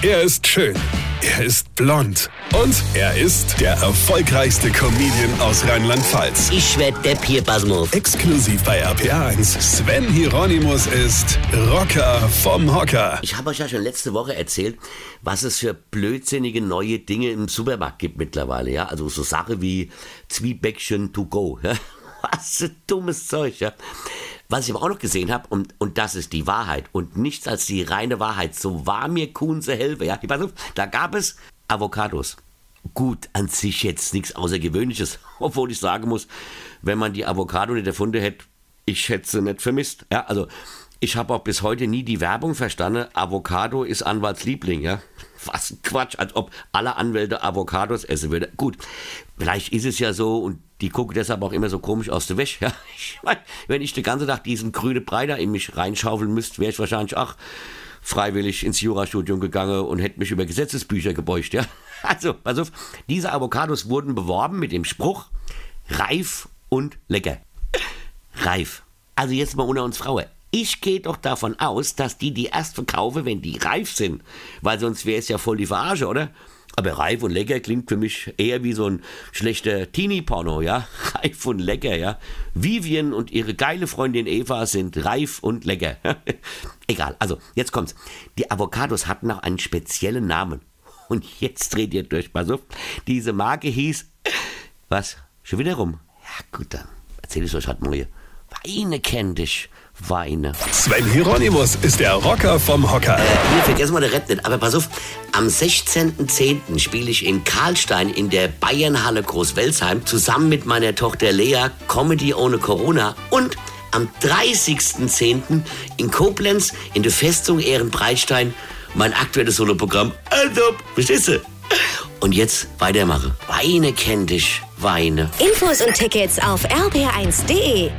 Er ist schön. Er ist blond. Und er ist der erfolgreichste Comedian aus Rheinland-Pfalz. Ich werd der Pierpasmus. Exklusiv bei RPA1. Sven Hieronymus ist Rocker vom Hocker. Ich habe euch ja schon letzte Woche erzählt, was es für blödsinnige neue Dinge im Supermarkt gibt mittlerweile. Ja, also so Sache wie Zwiebäckchen to go. Ja? Was für dummes Zeug. Ja. Was ich aber auch noch gesehen habe, und, und das ist die Wahrheit und nichts als die reine Wahrheit, so war mir Kunze Helfe, ja, pass auf, da gab es Avocados. Gut, an sich jetzt nichts Außergewöhnliches, obwohl ich sagen muss, wenn man die Avocado nicht erfunden hätte, ich hätte sie nicht vermisst. Ja, also ich habe auch bis heute nie die Werbung verstanden, Avocado ist Anwaltsliebling, ja. Was ein Quatsch, als ob alle Anwälte Avocados essen würden. Gut, vielleicht ist es ja so und die gucken deshalb auch immer so komisch aus der Wäsche. Ja. Ich mein, wenn ich den ganzen Tag diesen grünen Breiter in mich reinschaufeln müsste, wäre ich wahrscheinlich auch freiwillig ins Jurastudium gegangen und hätte mich über Gesetzesbücher gebeugt. Ja. Also, pass auf, diese Avocados wurden beworben mit dem Spruch reif und lecker. Reif. Also jetzt mal unter uns Frauen. Ich gehe doch davon aus, dass die die erst verkaufen, wenn die reif sind. Weil sonst wäre es ja voll die Verarsche, oder? Aber reif und lecker klingt für mich eher wie so ein schlechter Teenie-Porno, ja? Reif und lecker, ja? Vivian und ihre geile Freundin Eva sind reif und lecker. Egal, also, jetzt kommt's. Die Avocados hatten auch einen speziellen Namen. Und jetzt dreht ihr durch, pass auf. Diese Marke hieß, was? Schon wieder rum? Ja, gut, dann erzähl ich euch halt mal hier. Weine kenn dich. Weine. Sven Hieronymus ist der Rocker vom Hocker. Hier vergessen wir der Rett nicht. Aber pass auf, am 16.10. spiele ich in Karlstein in der Bayernhalle Großwelsheim zusammen mit meiner Tochter Lea Comedy ohne Corona und am 30.10. in Koblenz in der Festung Ehrenbreitstein mein aktuelles Soloprogramm. Also, verstehst du? Und jetzt weitermachen. Weine kenn dich, Weine. Infos und Tickets auf rb1.de.